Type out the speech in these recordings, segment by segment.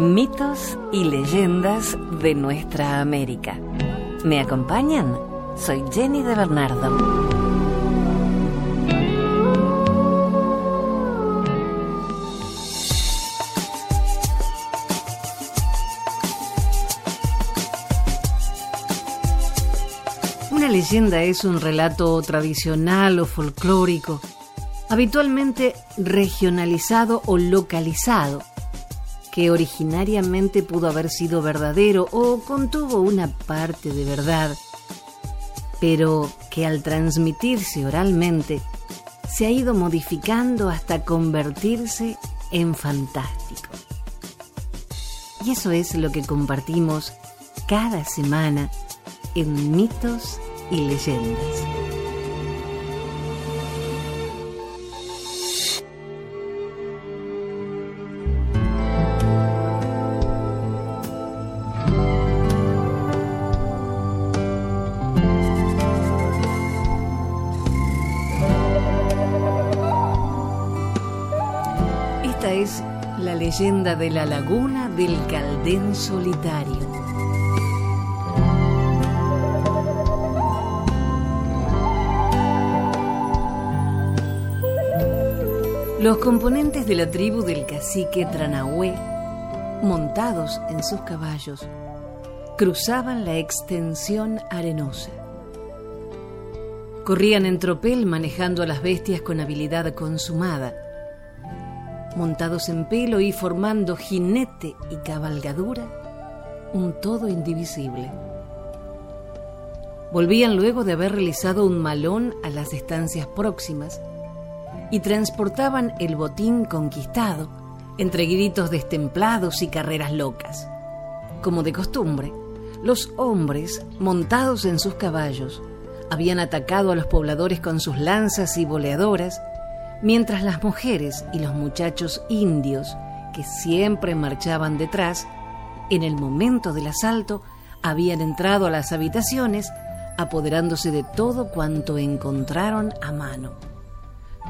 Mitos y leyendas de nuestra América. ¿Me acompañan? Soy Jenny de Bernardo. Una leyenda es un relato tradicional o folclórico, habitualmente regionalizado o localizado, que originariamente pudo haber sido verdadero o contuvo una parte de verdad, pero que al transmitirse oralmente se ha ido modificando hasta convertirse en fantástico. Y eso es lo que compartimos cada semana en mitos y leyendas. De la laguna del Caldén Solitario. Los componentes de la tribu del cacique Tranahue, montados en sus caballos, cruzaban la extensión arenosa. Corrían en tropel manejando a las bestias con habilidad consumada, montados en pelo y formando jinete y cabalgadura, un todo indivisible. Volvían luego de haber realizado un malón a las estancias próximas, y transportaban el botín conquistado entre gritos destemplados y carreras locas. Como de costumbre, los hombres, montados en sus caballos, habían atacado a los pobladores con sus lanzas y boleadoras, mientras las mujeres y los muchachos indios, que siempre marchaban detrás, en el momento del asalto habían entrado a las habitaciones, apoderándose de todo cuanto encontraron a mano.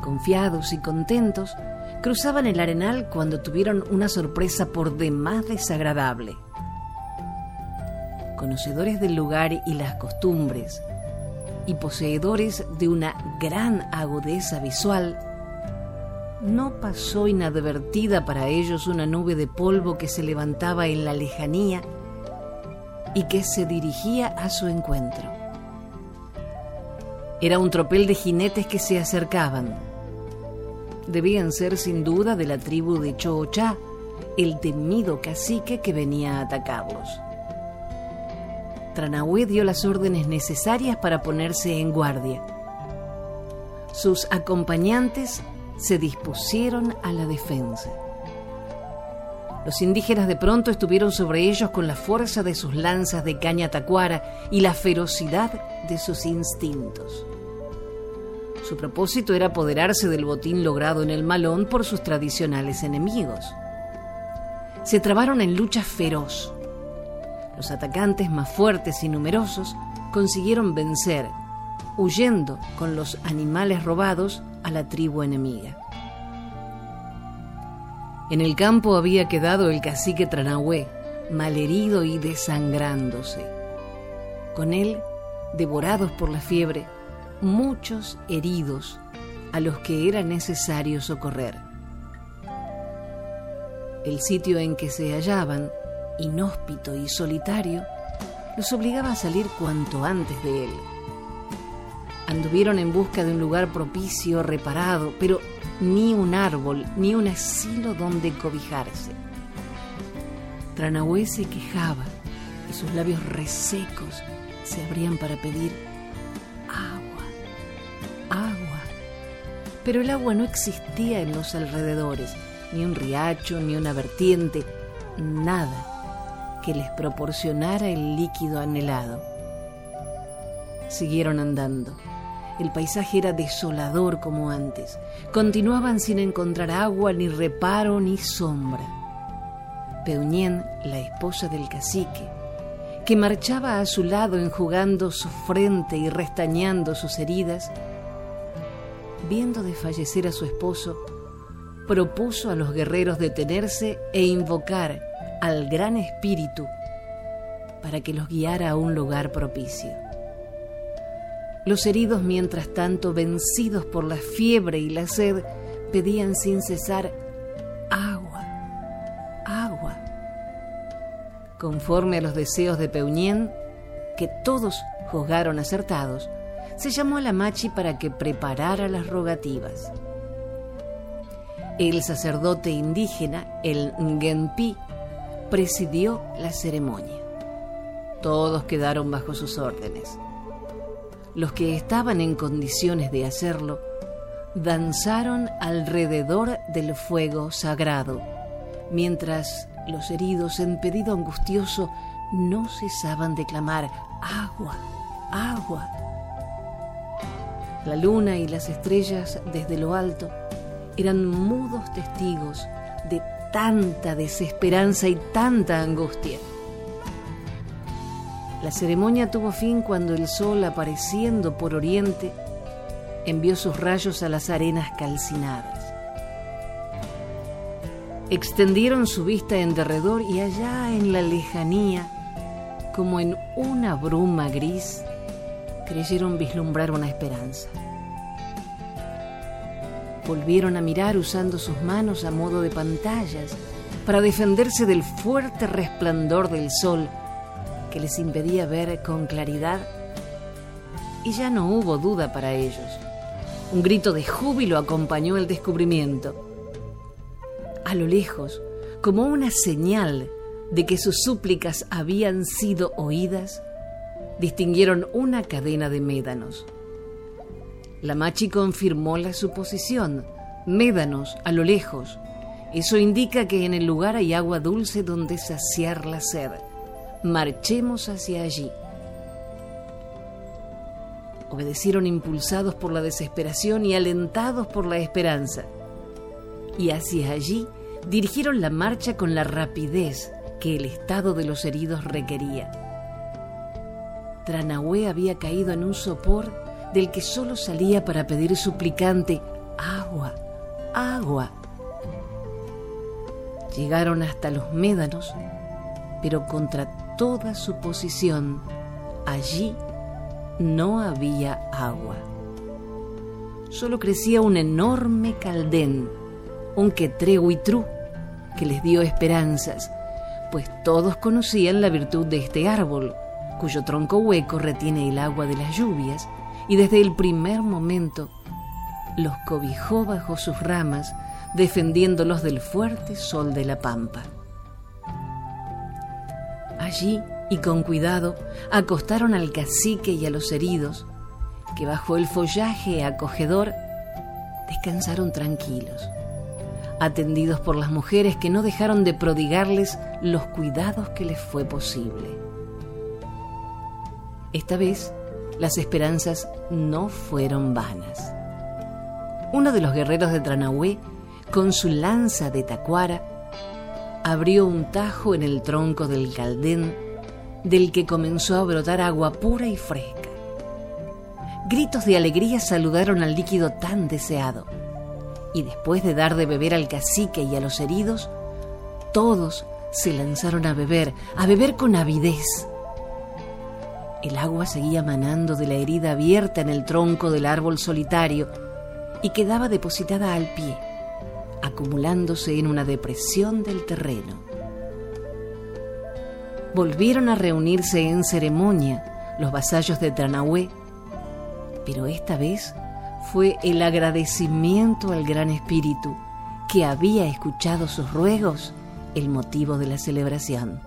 Confiados y contentos, cruzaban el arenal cuando tuvieron una sorpresa por demás desagradable. Conocedores del lugar y las costumbres, y poseedores de una gran agudeza visual, no pasó inadvertida para ellos una nube de polvo que se levantaba en la lejanía y que se dirigía a su encuentro. Era un tropel de jinetes que se acercaban. Debían ser sin duda de la tribu de Choochá, el temido cacique que venía a atacarlos. Tranahue dio las órdenes necesarias para ponerse en guardia. Sus acompañantes se dispusieron a la defensa. Los indígenas de pronto estuvieron sobre ellos con la fuerza de sus lanzas de caña tacuara y la ferocidad de sus instintos. Su propósito era apoderarse del botín logrado en el malón por sus tradicionales enemigos. Se trabaron en lucha feroz. Los atacantes más fuertes y numerosos consiguieron vencer, huyendo con los animales robados a la tribu enemiga. En el campo había quedado el cacique Tranahue, malherido y desangrándose. Con él, devorados por la fiebre, muchos heridos a los que era necesario socorrer. El sitio en que se hallaban, inhóspito y solitario, los obligaba a salir cuanto antes de él. Anduvieron en busca de un lugar propicio, reparado, pero ni un árbol, ni un asilo donde cobijarse. Tranahue se quejaba y sus labios resecos se abrían para pedir agua, agua. Pero el agua no existía en los alrededores, ni un riacho, ni una vertiente, nada que les proporcionara el líquido anhelado. Siguieron andando. El paisaje era desolador como antes. Continuaban sin encontrar agua, ni reparo, ni sombra. Peuñén, la esposa del cacique, que marchaba a su lado enjugando su frente y restañando sus heridas, viendo desfallecer a su esposo, propuso a los guerreros detenerse e invocar al Gran Espíritu para que los guiara a un lugar propicio. Los heridos, mientras tanto, vencidos por la fiebre y la sed, pedían sin cesar agua, agua. Conforme a los deseos de Peunien, que todos juzgaron acertados, se llamó a la Machi para que preparara las rogativas. El sacerdote indígena, el Ngenpi, presidió la ceremonia. Todos quedaron bajo sus órdenes. Los que estaban en condiciones de hacerlo danzaron alrededor del fuego sagrado, mientras los heridos en pedido angustioso no cesaban de clamar agua, agua. La luna y las estrellas desde lo alto eran mudos testigos de tanta desesperanza y tanta angustia. La ceremonia tuvo fin cuando el sol, apareciendo por oriente, envió sus rayos a las arenas calcinadas. Extendieron su vista en derredor y allá en la lejanía, como en una bruma gris, creyeron vislumbrar una esperanza. Volvieron a mirar usando sus manos a modo de pantallas para defenderse del fuerte resplandor del sol que les impedía ver con claridad. Y ya no hubo duda para ellos. Un grito de júbilo acompañó el descubrimiento. A lo lejos, como una señal de que sus súplicas habían sido oídas, distinguieron una cadena de médanos. La machi confirmó la suposición. Médanos a lo lejos. Eso indica que en el lugar hay agua dulce donde saciar la sed. Marchemos hacia allí. Obedecieron impulsados por la desesperación y alentados por la esperanza. Y hacia allí dirigieron la marcha con la rapidez que el estado de los heridos requería. Tranahue había caído en un sopor del que solo salía para pedir suplicante agua, agua. Llegaron hasta los médanos, pero contra toda suposición, allí no había agua. Solo crecía un enorme caldén, un quetrehuitrú, que les dio esperanzas, pues todos conocían la virtud de este árbol, cuyo tronco hueco retiene el agua de las lluvias y desde el primer momento los cobijó bajo sus ramas, defendiéndolos del fuerte sol de la pampa. Allí, y con cuidado, acostaron al cacique y a los heridos, que bajo el follaje acogedor descansaron tranquilos, atendidos por las mujeres que no dejaron de prodigarles los cuidados que les fue posible. Esta vez, las esperanzas no fueron vanas. Uno de los guerreros de Tranahue, con su lanza de tacuara, abrió un tajo en el tronco del caldén del que comenzó a brotar agua pura y fresca. Gritos de alegría saludaron al líquido tan deseado, y después de dar de beber al cacique y a los heridos, todos se lanzaron a beber, a beber con avidez. El agua seguía manando de la herida abierta en el tronco del árbol solitario y quedaba depositada al pie, acumulándose en una depresión del terreno. Volvieron a reunirse en ceremonia los vasallos de Tranahue, pero esta vez fue el agradecimiento al Gran Espíritu que había escuchado sus ruegos el motivo de la celebración.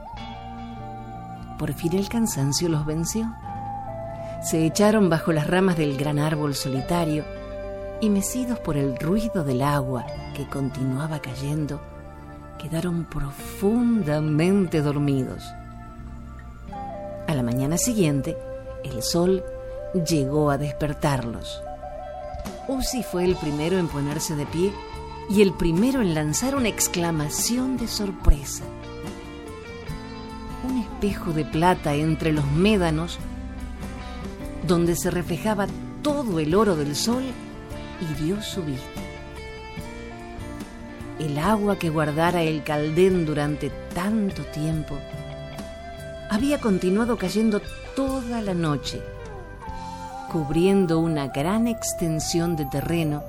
Por fin el cansancio los venció. Se echaron bajo las ramas del gran árbol solitario y mecidos por el ruido del agua que continuaba cayendo, quedaron profundamente dormidos. A la mañana siguiente, el sol llegó a despertarlos. Uzi fue el primero en ponerse de pie y el primero en lanzar una exclamación de sorpresa un espejo de plata entre los médanos, donde se reflejaba todo el oro del sol, hirió su vista. el agua que guardara el caldén durante tanto tiempo había continuado cayendo toda la noche, cubriendo una gran extensión de terreno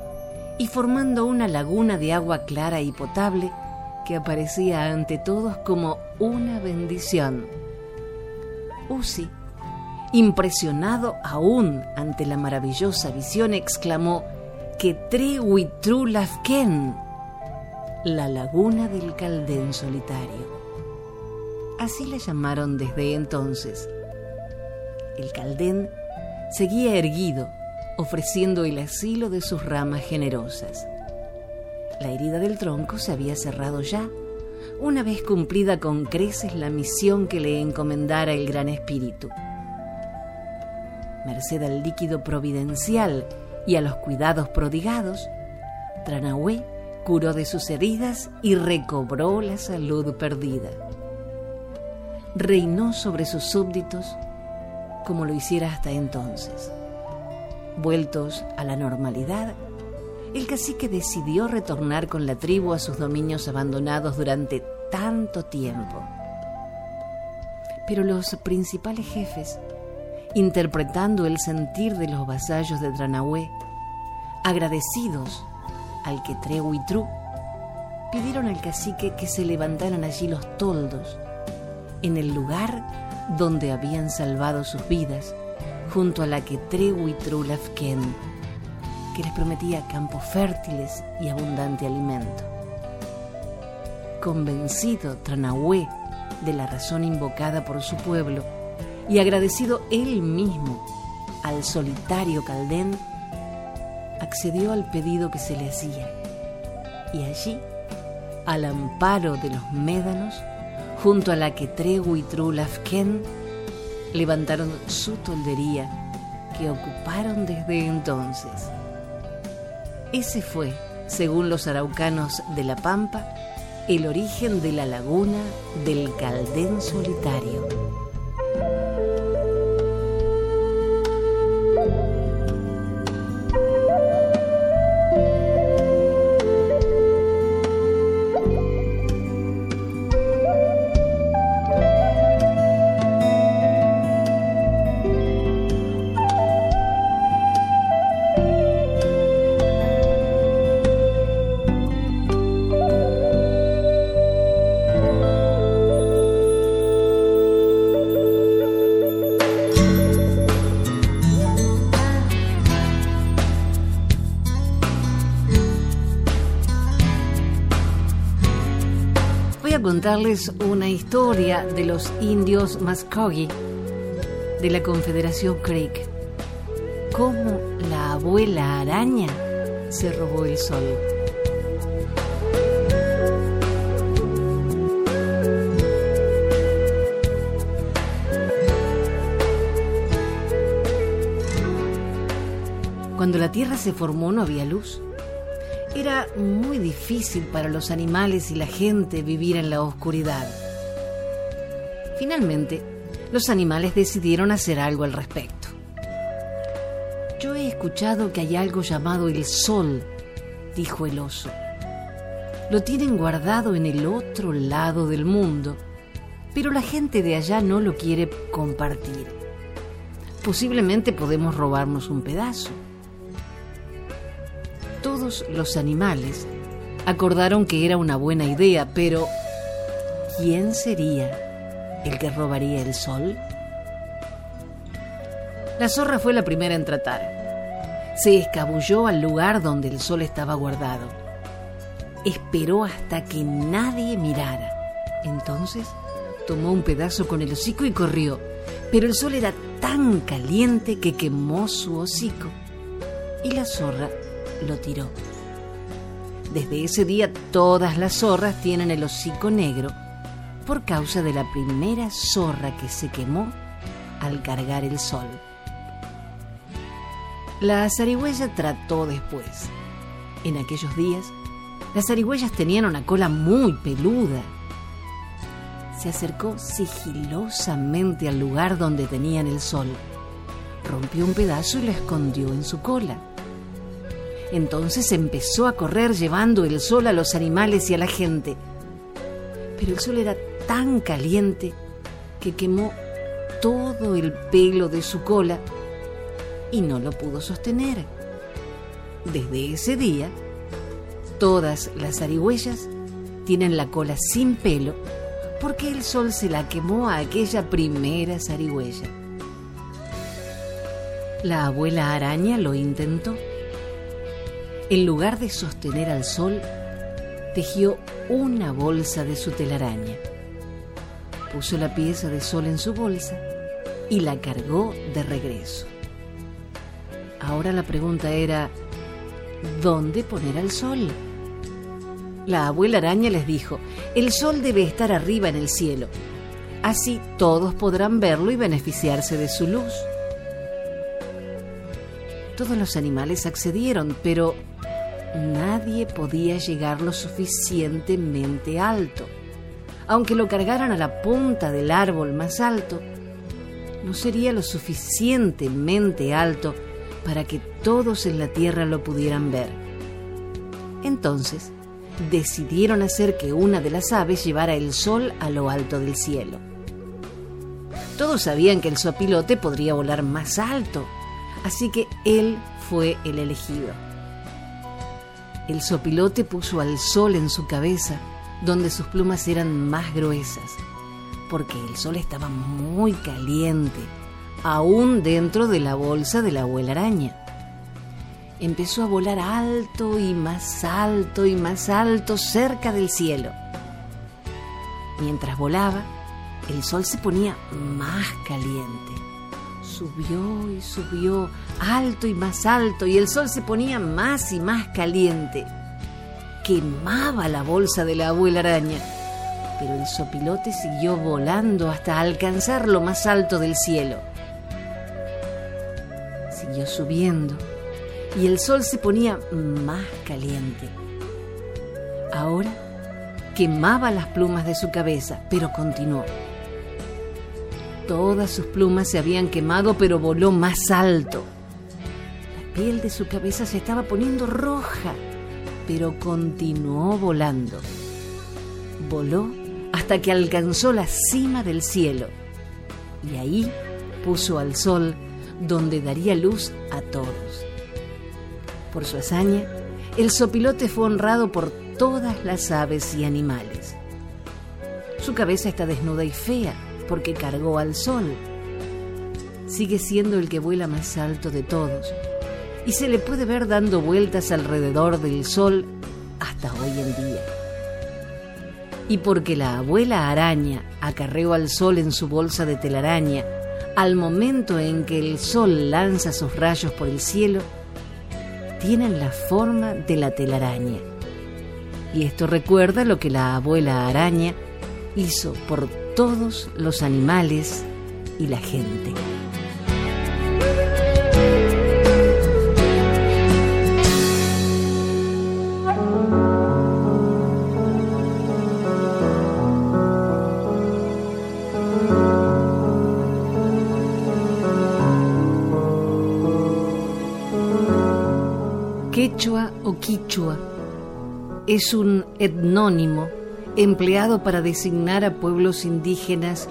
y formando una laguna de agua clara y potable que aparecía ante todos como una bendición. Uzi, impresionado aún ante la maravillosa visión, exclamó que Trehuitrulafken, la laguna del Caldén solitario. Así le llamaron desde entonces. El caldén seguía erguido, ofreciendo el asilo de sus ramas generosas. La herida del tronco se había cerrado ya, una vez cumplida con creces la misión que le encomendara el Gran Espíritu. Merced al líquido providencial y a los cuidados prodigados, Tranahue curó de sus heridas y recobró la salud perdida reinó sobre sus súbditos como lo hiciera hasta entonces. Vueltos a la normalidad, el cacique decidió retornar con la tribu a sus dominios abandonados durante tanto tiempo. Pero los principales jefes, interpretando el sentir de los vasallos de Tranahue, agradecidos al que y Tru, pidieron al cacique que se levantaran allí los toldos en el lugar donde habían salvado sus vidas, junto a la que Trewi Trulafken, que les prometía campos fértiles y abundante alimento. Convencido Tranahue de la razón invocada por su pueblo y agradecido él mismo al solitario Caldén, accedió al pedido que se le hacía y allí, al amparo de los médanos, junto a la que Tregu y Trulafken levantaron su toldería que ocuparon desde entonces. Ese fue, según los araucanos de La Pampa, el origen de la laguna del Caldén Solitario. Contarles una historia de los indios Mascogee de la Confederación Creek. Cómo la abuela araña se robó el sol. Cuando la Tierra se formó no había luz. Era muy difícil para los animales y la gente vivir en la oscuridad. Finalmente, los animales decidieron hacer algo al respecto. Yo he escuchado que hay algo llamado el sol, dijo el oso. Lo tienen guardado en el otro lado del mundo, pero la gente de allá no lo quiere compartir. Posiblemente podemos robarnos un pedazo todos los animales acordaron que era una buena idea, pero ¿quién sería el que robaría el sol? La zorra fue la primera en tratar. Se escabulló al lugar donde el sol estaba guardado. Esperó hasta que nadie mirara. Entonces tomó un pedazo con el hocico y corrió. Pero el sol era tan caliente que quemó su hocico. Y la zorra lo tiró. Desde ese día todas las zorras tienen el hocico negro por causa de la primera zorra que se quemó al cargar el sol. La zarigüeya trató después. En aquellos días, las zarigüeyas tenían una cola muy peluda. Se acercó sigilosamente al lugar donde tenían el sol. Rompió un pedazo y lo escondió en su cola. Entonces empezó a correr llevando el sol a los animales y a la gente. Pero el sol era tan caliente que quemó todo el pelo de su cola y no lo pudo sostener. Desde ese día, todas las zarigüeyas tienen la cola sin pelo porque el sol se la quemó a aquella primera zarigüeya. La abuela araña lo intentó. En lugar de sostener al sol, tejió una bolsa de su telaraña. Puso la pieza de sol en su bolsa y la cargó de regreso. Ahora la pregunta era, ¿dónde poner al sol? La abuela araña les dijo, el sol debe estar arriba en el cielo. Así todos podrán verlo y beneficiarse de su luz. Todos los animales accedieron, pero nadie podía llegar lo suficientemente alto. Aunque lo cargaran a la punta del árbol más alto, no sería lo suficientemente alto para que todos en la tierra lo pudieran ver. Entonces, decidieron hacer que una de las aves llevara el sol a lo alto del cielo. Todos sabían que el sopilote podría volar más alto, así que él fue el elegido. El sopilote puso al sol en su cabeza, donde sus plumas eran más gruesas, porque el sol estaba muy caliente, aún dentro de la bolsa de la abuela araña empezó a volar alto y más alto y más alto cerca del cielo. Mientras volaba, el sol se ponía más caliente. Subió y subió, alto y más alto, y el sol se ponía más y más caliente. Quemaba la bolsa de la abuela araña, pero el sopilote siguió volando hasta alcanzar lo más alto del cielo. Siguió subiendo y el sol se ponía más caliente. Ahora quemaba las plumas de su cabeza, pero continuó. Todas sus plumas se habían quemado, pero voló más alto. La piel de su cabeza se estaba poniendo roja, pero continuó volando. Voló hasta que alcanzó la cima del cielo y ahí puso al sol donde daría luz a todos. Por su hazaña, el sopilote fue honrado por todas las aves y animales. Su cabeza está desnuda y fea porque cargó al sol. Sigue siendo el que vuela más alto de todos y se le puede ver dando vueltas alrededor del sol hasta hoy en día. Y porque la abuela araña acarreó al sol en su bolsa de telaraña, al momento en que el sol lanza sus rayos por el cielo, tienen la forma de la telaraña. Y esto recuerda lo que la abuela araña hizo por todos los animales y la gente. Quechua o quichua es un etnónimo empleado para designar a pueblos indígenas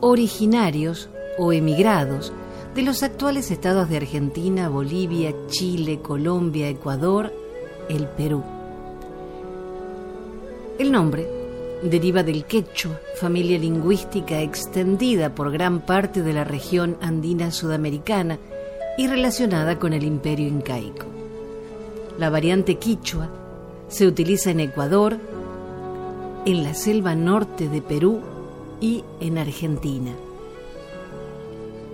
originarios o emigrados de los actuales estados de Argentina, Bolivia, Chile, Colombia, Ecuador, el Perú. El nombre deriva del quechua, familia lingüística extendida por gran parte de la región andina sudamericana y relacionada con el imperio incaico. La variante quichua se utiliza en Ecuador, en la selva norte de Perú y en Argentina.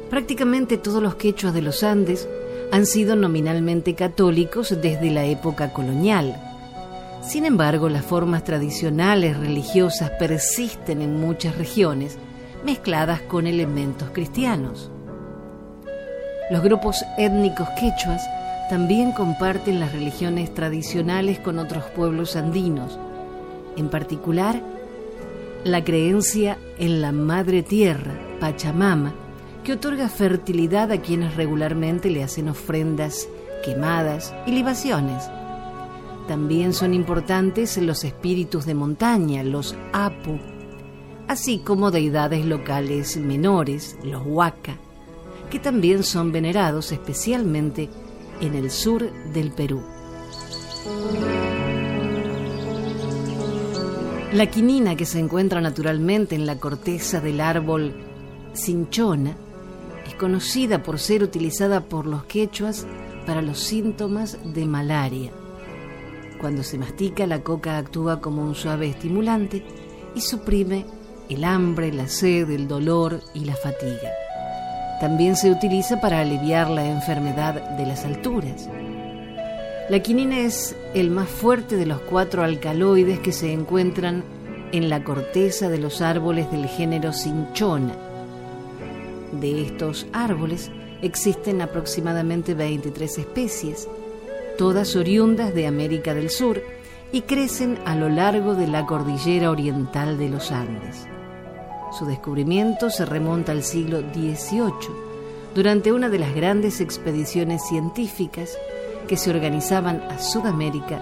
Prácticamente todos los quechuas de los Andes han sido nominalmente católicos desde la época colonial. Sin embargo, las formas tradicionales religiosas persisten en muchas regiones, mezcladas con elementos cristianos. Los grupos étnicos quechuas también comparten las religiones tradicionales con otros pueblos andinos, en particular la creencia en la Madre Tierra, Pachamama, que otorga fertilidad a quienes regularmente le hacen ofrendas quemadas y libaciones. También son importantes los espíritus de montaña, los apu, así como deidades locales menores, los huaca, que también son venerados especialmente en el sur del Perú. La quinina que se encuentra naturalmente en la corteza del árbol cinchona es conocida por ser utilizada por los quechuas para los síntomas de malaria. Cuando se mastica, la coca actúa como un suave estimulante y suprime el hambre, la sed, el dolor y la fatiga. También se utiliza para aliviar la enfermedad de las alturas. La quinina es el más fuerte de los cuatro alcaloides que se encuentran en la corteza de los árboles del género cinchona. De estos árboles existen aproximadamente 23 especies, todas oriundas de América del Sur y crecen a lo largo de la cordillera oriental de los Andes. Su descubrimiento se remonta al siglo XVIII, durante una de las grandes expediciones científicas que se organizaban a Sudamérica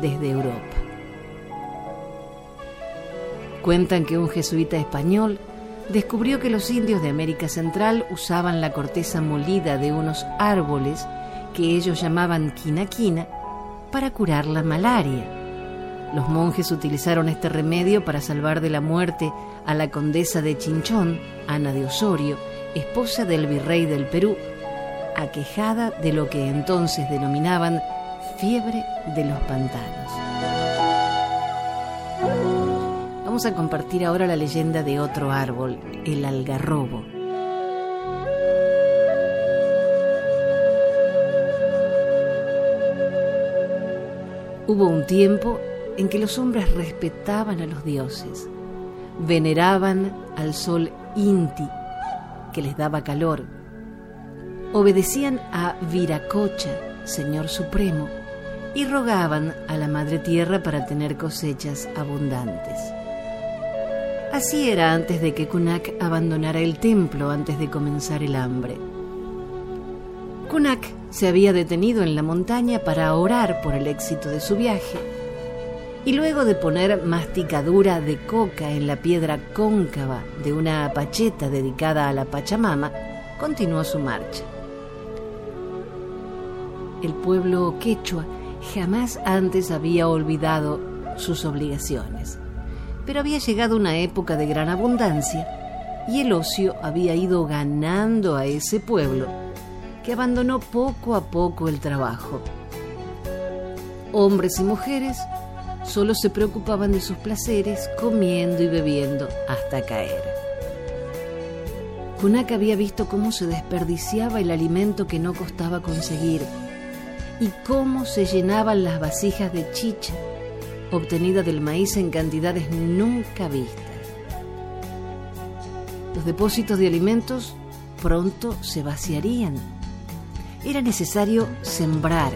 desde Europa. Cuentan que un jesuita español descubrió que los indios de América Central usaban la corteza molida de unos árboles que ellos llamaban quinaquina para curar la malaria. Los monjes utilizaron este remedio para salvar de la muerte a la condesa de Chinchón, Ana de Osorio, esposa del virrey del Perú, aquejada de lo que entonces denominaban fiebre de los pantanos. Vamos a compartir ahora la leyenda de otro árbol, el algarrobo. Hubo un tiempo en que los hombres respetaban a los dioses, veneraban al sol Inti, que les daba calor, obedecían a Viracocha, Señor Supremo, y rogaban a la Madre Tierra para tener cosechas abundantes. Así era antes de que Kunak abandonara el templo antes de comenzar el hambre. Kunak se había detenido en la montaña para orar por el éxito de su viaje y luego de poner masticadura de coca en la piedra cóncava de una apacheta dedicada a la Pachamama, continuó su marcha. El pueblo quechua jamás antes había olvidado sus obligaciones, pero había llegado una época de gran abundancia y el ocio había ido ganando a ese pueblo que abandonó poco a poco el trabajo. Hombres y mujeres solo se preocupaban de sus placeres, comiendo y bebiendo hasta caer. Kunak había visto cómo se desperdiciaba el alimento que no costaba conseguir y cómo se llenaban las vasijas de chicha obtenida del maíz en cantidades nunca vistas. Los depósitos de alimentos pronto se vaciarían. Era necesario sembrar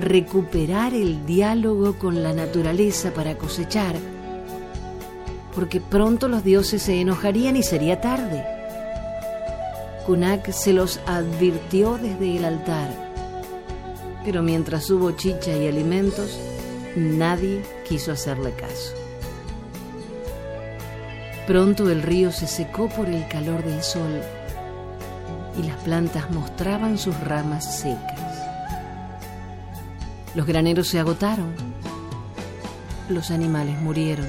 recuperar el diálogo con la naturaleza para cosechar, porque pronto los dioses se enojarían y sería tarde. Kunak se los advirtió desde el altar, pero mientras hubo chicha y alimentos, nadie quiso hacerle caso. Pronto el río se secó por el calor del sol y las plantas mostraban sus ramas secas. Los graneros se agotaron. Los animales murieron.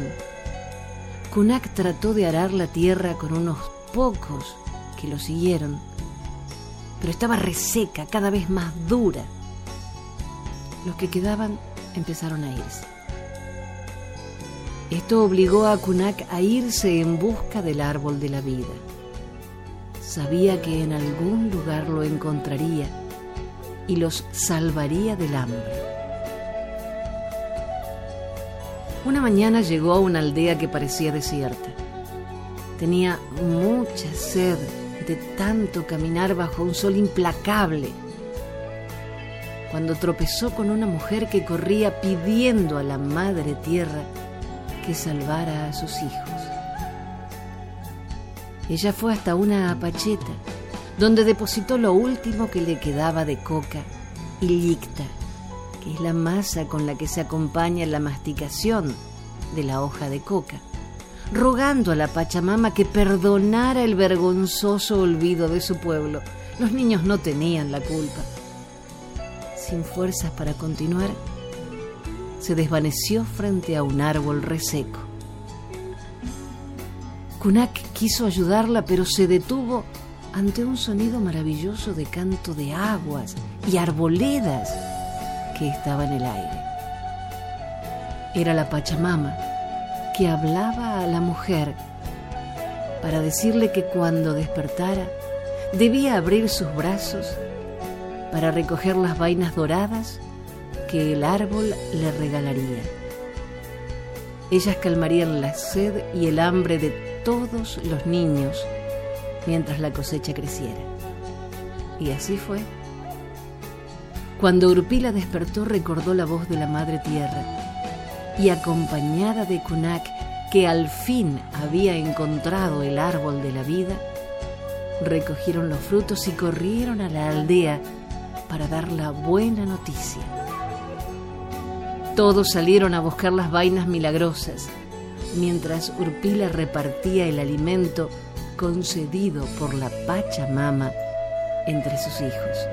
Kunak trató de arar la tierra con unos pocos que lo siguieron, pero estaba reseca, cada vez más dura. Los que quedaban empezaron a irse. Esto obligó a Kunak a irse en busca del árbol de la vida. Sabía que en algún lugar lo encontraría y los salvaría del hambre. Una mañana llegó a una aldea que parecía desierta. Tenía mucha sed de tanto caminar bajo un sol implacable. Cuando tropezó con una mujer que corría pidiendo a la madre tierra que salvara a sus hijos. Ella fue hasta una apacheta, donde depositó lo último que le quedaba de coca ilicta, que es la masa con la que se acompaña la masticación de la hoja de coca, rogando a la Pachamama que perdonara el vergonzoso olvido de su pueblo. Los niños no tenían la culpa. Sin fuerzas para continuar, se desvaneció frente a un árbol reseco. Kunak quiso ayudarla, pero se detuvo ante un sonido maravilloso de canto de aguas y arboledas que estaba en el aire. Era la Pachamama que hablaba a la mujer para decirle que cuando despertara debía abrir sus brazos para recoger las vainas doradas que el árbol le regalaría. Ellas calmarían la sed y el hambre de todos los niños mientras la cosecha creciera. Y así fue. Cuando Urpila despertó recordó la voz de la Madre Tierra y acompañada de Kunak, que al fin había encontrado el árbol de la vida, recogieron los frutos y corrieron a la aldea para dar la buena noticia. Todos salieron a buscar las vainas milagrosas, mientras Urpila repartía el alimento concedido por la Pachamama entre sus hijos.